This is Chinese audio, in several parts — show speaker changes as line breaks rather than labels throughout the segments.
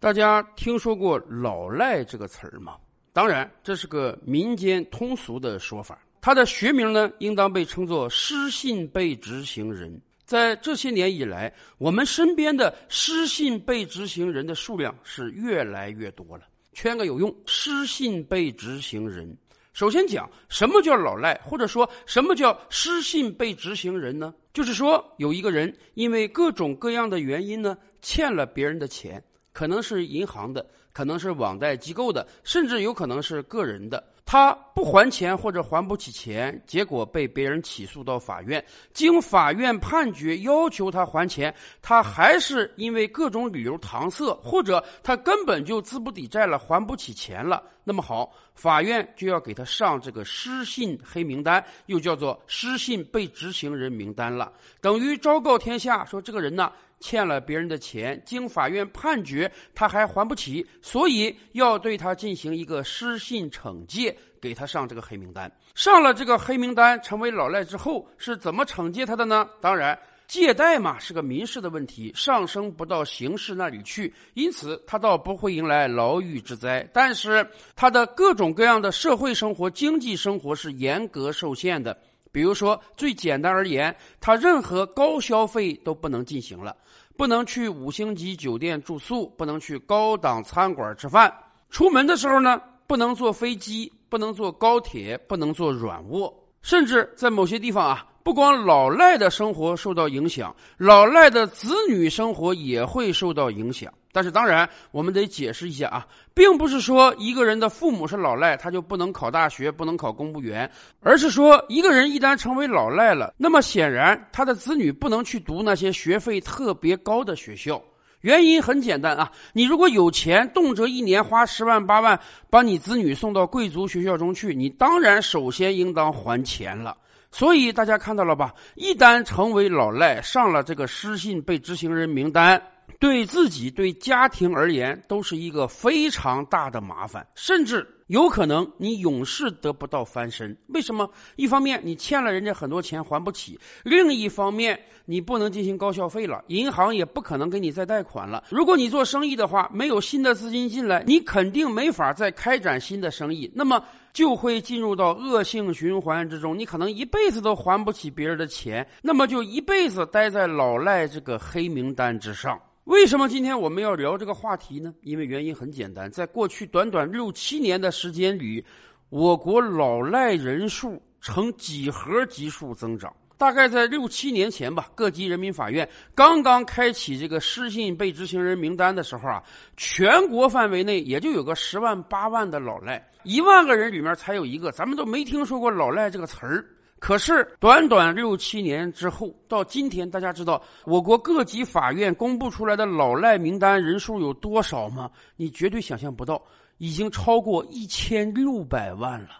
大家听说过“老赖”这个词儿吗？当然，这是个民间通俗的说法。它的学名呢，应当被称作失信被执行人。在这些年以来，我们身边的失信被执行人的数量是越来越多了。圈个有用，失信被执行人。首先讲什么叫老赖，或者说什么叫失信被执行人呢？就是说，有一个人因为各种各样的原因呢，欠了别人的钱。可能是银行的，可能是网贷机构的，甚至有可能是个人的。他不还钱或者还不起钱，结果被别人起诉到法院。经法院判决要求他还钱，他还是因为各种理由搪塞，或者他根本就资不抵债了，还不起钱了。那么好，法院就要给他上这个失信黑名单，又叫做失信被执行人名单了，等于昭告天下说这个人呢。欠了别人的钱，经法院判决他还还不起，所以要对他进行一个失信惩戒，给他上这个黑名单。上了这个黑名单，成为老赖之后，是怎么惩戒他的呢？当然，借贷嘛是个民事的问题，上升不到刑事那里去，因此他倒不会迎来牢狱之灾。但是他的各种各样的社会生活、经济生活是严格受限的。比如说，最简单而言，他任何高消费都不能进行了，不能去五星级酒店住宿，不能去高档餐馆吃饭。出门的时候呢，不能坐飞机，不能坐高铁，不能坐软卧，甚至在某些地方啊。不光老赖的生活受到影响，老赖的子女生活也会受到影响。但是，当然，我们得解释一下啊，并不是说一个人的父母是老赖，他就不能考大学，不能考公务员，而是说，一个人一旦成为老赖了，那么显然他的子女不能去读那些学费特别高的学校。原因很简单啊，你如果有钱，动辄一年花十万八万，把你子女送到贵族学校中去，你当然首先应当还钱了。所以大家看到了吧？一旦成为老赖，上了这个失信被执行人名单，对自己、对家庭而言都是一个非常大的麻烦，甚至有可能你永世得不到翻身。为什么？一方面你欠了人家很多钱还不起，另一方面你不能进行高消费了，银行也不可能给你再贷款了。如果你做生意的话，没有新的资金进来，你肯定没法再开展新的生意。那么。就会进入到恶性循环之中，你可能一辈子都还不起别人的钱，那么就一辈子待在老赖这个黑名单之上。为什么今天我们要聊这个话题呢？因为原因很简单，在过去短短六七年的时间里，我国老赖人数呈几何级数增长。大概在六七年前吧，各级人民法院刚刚开启这个失信被执行人名单的时候啊，全国范围内也就有个十万八万的老赖，一万个人里面才有一个，咱们都没听说过“老赖”这个词儿。可是短短六七年之后，到今天，大家知道我国各级法院公布出来的老赖名单人数有多少吗？你绝对想象不到，已经超过一千六百万了。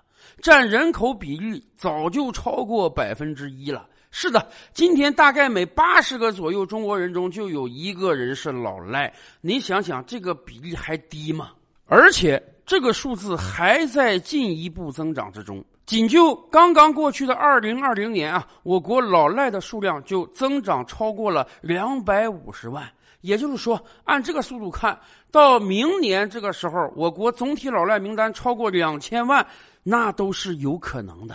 占人口比率早就超过百分之一了。是的，今天大概每八十个左右中国人中就有一个人是老赖。您想想，这个比例还低吗？而且这个数字还在进一步增长之中。仅就刚刚过去的二零二零年啊，我国老赖的数量就增长超过了两百五十万。也就是说，按这个速度看，到明年这个时候，我国总体老赖名单超过两千万。那都是有可能的，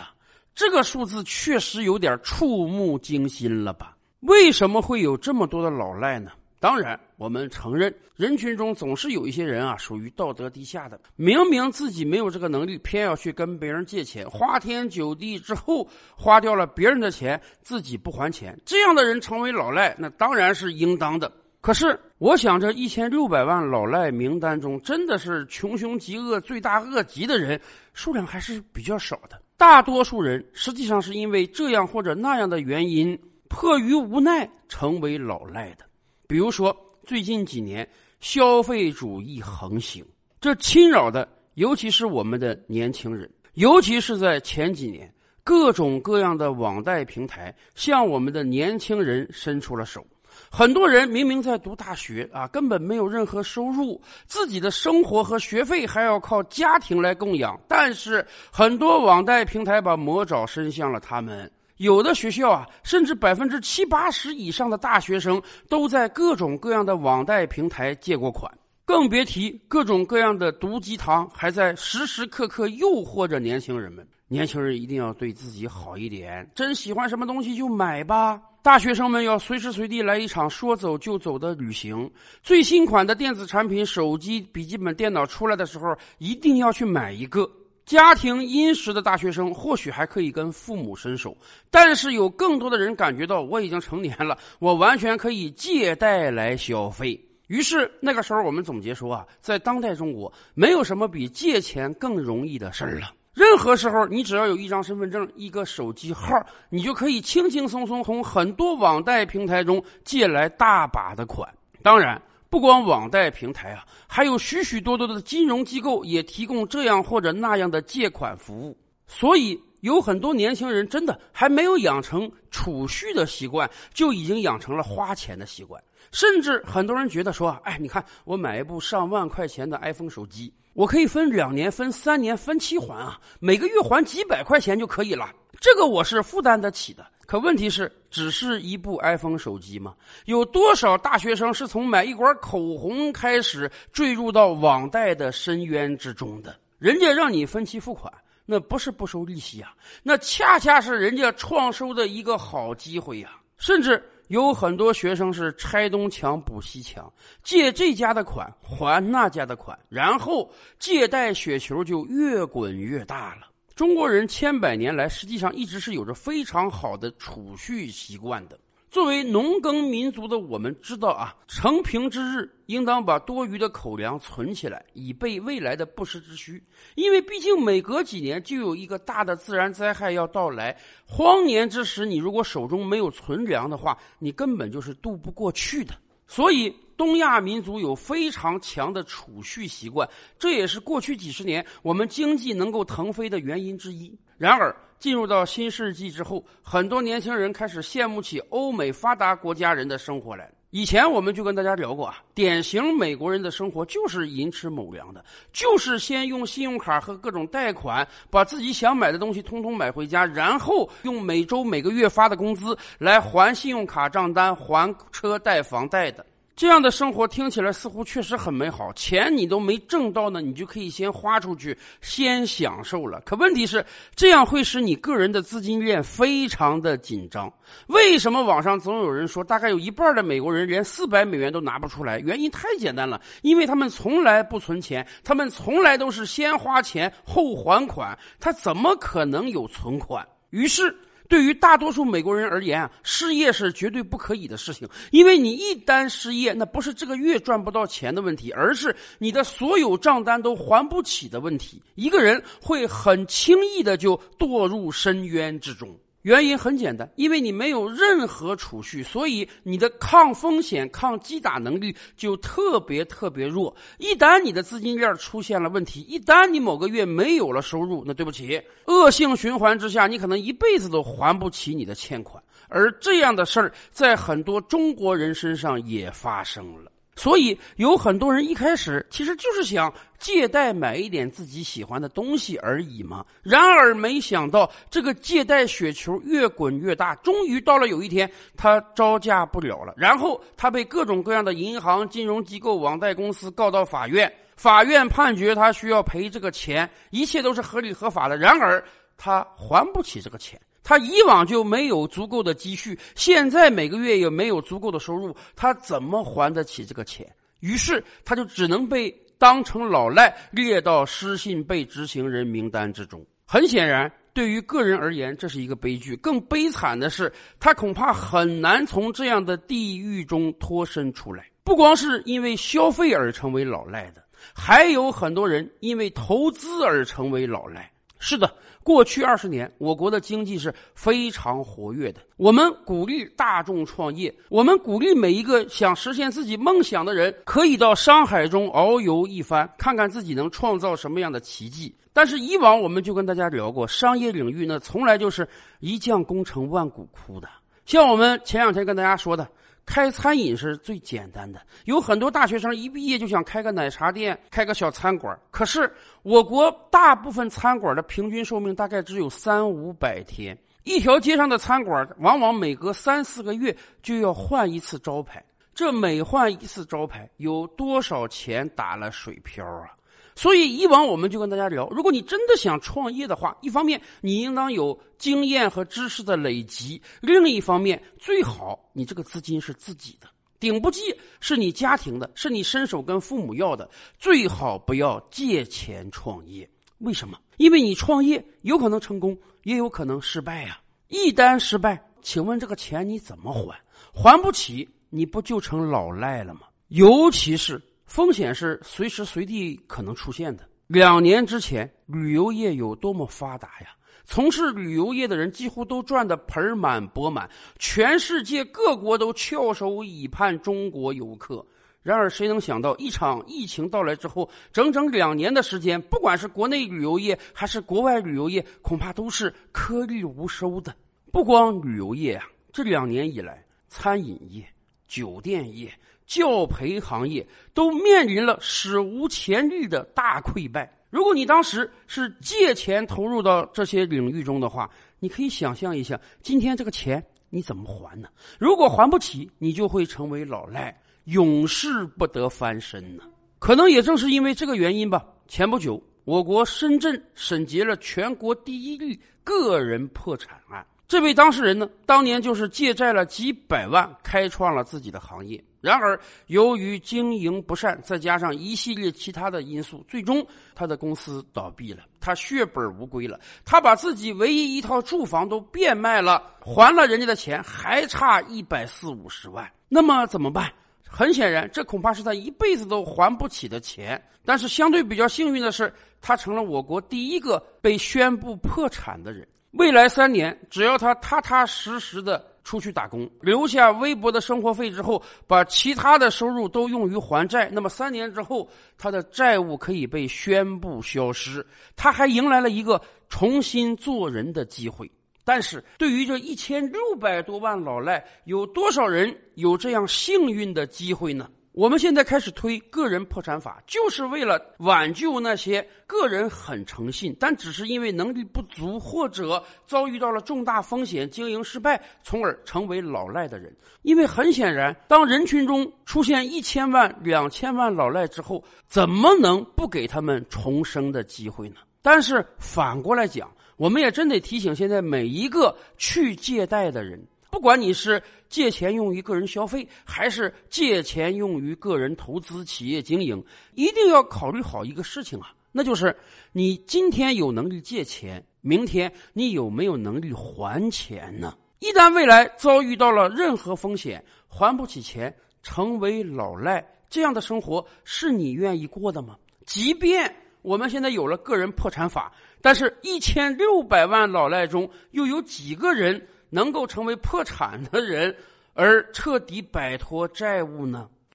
这个数字确实有点触目惊心了吧？为什么会有这么多的老赖呢？当然，我们承认，人群中总是有一些人啊，属于道德低下的，明明自己没有这个能力，偏要去跟别人借钱，花天酒地之后花掉了别人的钱，自己不还钱，这样的人成为老赖，那当然是应当的。可是，我想这一千六百万老赖名单中，真的是穷凶极恶、罪大恶极的人数量还是比较少的。大多数人实际上是因为这样或者那样的原因，迫于无奈成为老赖的。比如说，最近几年消费主义横行，这侵扰的尤其是我们的年轻人，尤其是在前几年，各种各样的网贷平台向我们的年轻人伸出了手。很多人明明在读大学啊，根本没有任何收入，自己的生活和学费还要靠家庭来供养。但是很多网贷平台把魔爪伸向了他们，有的学校啊，甚至百分之七八十以上的大学生都在各种各样的网贷平台借过款。更别提各种各样的毒鸡汤还在时时刻刻诱惑着年轻人们。年轻人一定要对自己好一点，真喜欢什么东西就买吧。大学生们要随时随地来一场说走就走的旅行。最新款的电子产品、手机、笔记本电脑出来的时候，一定要去买一个。家庭殷实的大学生或许还可以跟父母伸手，但是有更多的人感觉到我已经成年了，我完全可以借贷来消费。于是那个时候，我们总结说啊，在当代中国，没有什么比借钱更容易的事儿了。任何时候，你只要有一张身份证、一个手机号，你就可以轻轻松松从很多网贷平台中借来大把的款。当然，不光网贷平台啊，还有许许多多的金融机构也提供这样或者那样的借款服务。所以，有很多年轻人真的还没有养成储蓄的习惯，就已经养成了花钱的习惯。甚至很多人觉得说：“哎，你看，我买一部上万块钱的 iPhone 手机。”我可以分两年、分三年、分期还啊，每个月还几百块钱就可以了。这个我是负担得起的。可问题是，只是一部 iPhone 手机吗？有多少大学生是从买一管口红开始坠入到网贷的深渊之中的？人家让你分期付款，那不是不收利息啊，那恰恰是人家创收的一个好机会呀，甚至。有很多学生是拆东墙补西墙，借这家的款还那家的款，然后借贷雪球就越滚越大了。中国人千百年来实际上一直是有着非常好的储蓄习惯的。作为农耕民族的我们知道啊，成平之日应当把多余的口粮存起来，以备未来的不时之需。因为毕竟每隔几年就有一个大的自然灾害要到来，荒年之时，你如果手中没有存粮的话，你根本就是渡不过去的。所以，东亚民族有非常强的储蓄习惯，这也是过去几十年我们经济能够腾飞的原因之一。然而，进入到新世纪之后，很多年轻人开始羡慕起欧美发达国家人的生活来。以前我们就跟大家聊过啊，典型美国人的生活就是寅吃卯粮的，就是先用信用卡和各种贷款把自己想买的东西通通买回家，然后用每周每个月发的工资来还信用卡账单、还车贷、房贷的。这样的生活听起来似乎确实很美好，钱你都没挣到呢，你就可以先花出去，先享受了。可问题是，这样会使你个人的资金链非常的紧张。为什么网上总有人说，大概有一半的美国人连四百美元都拿不出来？原因太简单了，因为他们从来不存钱，他们从来都是先花钱后还款，他怎么可能有存款？于是。对于大多数美国人而言啊，失业是绝对不可以的事情，因为你一旦失业，那不是这个月赚不到钱的问题，而是你的所有账单都还不起的问题。一个人会很轻易的就堕入深渊之中。原因很简单，因为你没有任何储蓄，所以你的抗风险、抗击打能力就特别特别弱。一旦你的资金链出现了问题，一旦你某个月没有了收入，那对不起，恶性循环之下，你可能一辈子都还不起你的欠款。而这样的事儿在很多中国人身上也发生了。所以有很多人一开始其实就是想借贷买一点自己喜欢的东西而已嘛。然而没想到这个借贷雪球越滚越大，终于到了有一天他招架不了了，然后他被各种各样的银行、金融机构、网贷公司告到法院，法院判决他需要赔这个钱，一切都是合理合法的。然而他还不起这个钱。他以往就没有足够的积蓄，现在每个月也没有足够的收入，他怎么还得起这个钱？于是他就只能被当成老赖列到失信被执行人名单之中。很显然，对于个人而言，这是一个悲剧。更悲惨的是，他恐怕很难从这样的地狱中脱身出来。不光是因为消费而成为老赖的，还有很多人因为投资而成为老赖。是的。过去二十年，我国的经济是非常活跃的。我们鼓励大众创业，我们鼓励每一个想实现自己梦想的人，可以到商海中遨游一番，看看自己能创造什么样的奇迹。但是以往我们就跟大家聊过，商业领域呢，从来就是一将功成万骨枯的。像我们前两天跟大家说的。开餐饮是最简单的，有很多大学生一毕业就想开个奶茶店、开个小餐馆。可是我国大部分餐馆的平均寿命大概只有三五百天，一条街上的餐馆往往每隔三四个月就要换一次招牌。这每换一次招牌，有多少钱打了水漂啊？所以以往我们就跟大家聊，如果你真的想创业的话，一方面你应当有经验和知识的累积，另一方面最好你这个资金是自己的，顶不济是你家庭的，是你伸手跟父母要的，最好不要借钱创业。为什么？因为你创业有可能成功，也有可能失败呀。一旦失败，请问这个钱你怎么还？还不起，你不就成老赖了吗？尤其是。风险是随时随地可能出现的。两年之前，旅游业有多么发达呀！从事旅游业的人几乎都赚得盆满钵满，全世界各国都翘首以盼中国游客。然而，谁能想到一场疫情到来之后，整整两年的时间，不管是国内旅游业还是国外旅游业，恐怕都是颗粒无收的。不光旅游业啊，这两年以来，餐饮业、酒店业。教培行业都面临了史无前例的大溃败。如果你当时是借钱投入到这些领域中的话，你可以想象一下，今天这个钱你怎么还呢？如果还不起，你就会成为老赖，永世不得翻身呢。可能也正是因为这个原因吧。前不久，我国深圳审结了全国第一例个人破产案。这位当事人呢，当年就是借债了几百万，开创了自己的行业。然而，由于经营不善，再加上一系列其他的因素，最终他的公司倒闭了，他血本无归了。他把自己唯一一套住房都变卖了，还了人家的钱，还差一百四五十万。那么怎么办？很显然，这恐怕是他一辈子都还不起的钱。但是相对比较幸运的是，他成了我国第一个被宣布破产的人。未来三年，只要他踏踏实实的。出去打工，留下微薄的生活费之后，把其他的收入都用于还债。那么三年之后，他的债务可以被宣布消失，他还迎来了一个重新做人的机会。但是对于这一千六百多万老赖，有多少人有这样幸运的机会呢？我们现在开始推个人破产法，就是为了挽救那些个人很诚信，但只是因为能力不足或者遭遇到了重大风险、经营失败，从而成为老赖的人。因为很显然，当人群中出现一千万、两千万老赖之后，怎么能不给他们重生的机会呢？但是反过来讲，我们也真得提醒现在每一个去借贷的人。不管你是借钱用于个人消费，还是借钱用于个人投资、企业经营，一定要考虑好一个事情啊，那就是你今天有能力借钱，明天你有没有能力还钱呢？一旦未来遭遇到了任何风险，还不起钱，成为老赖，这样的生活是你愿意过的吗？即便我们现在有了个人破产法，但是一千六百万老赖中，又有几个人？能够成为破产的人，而彻底摆脱债务呢？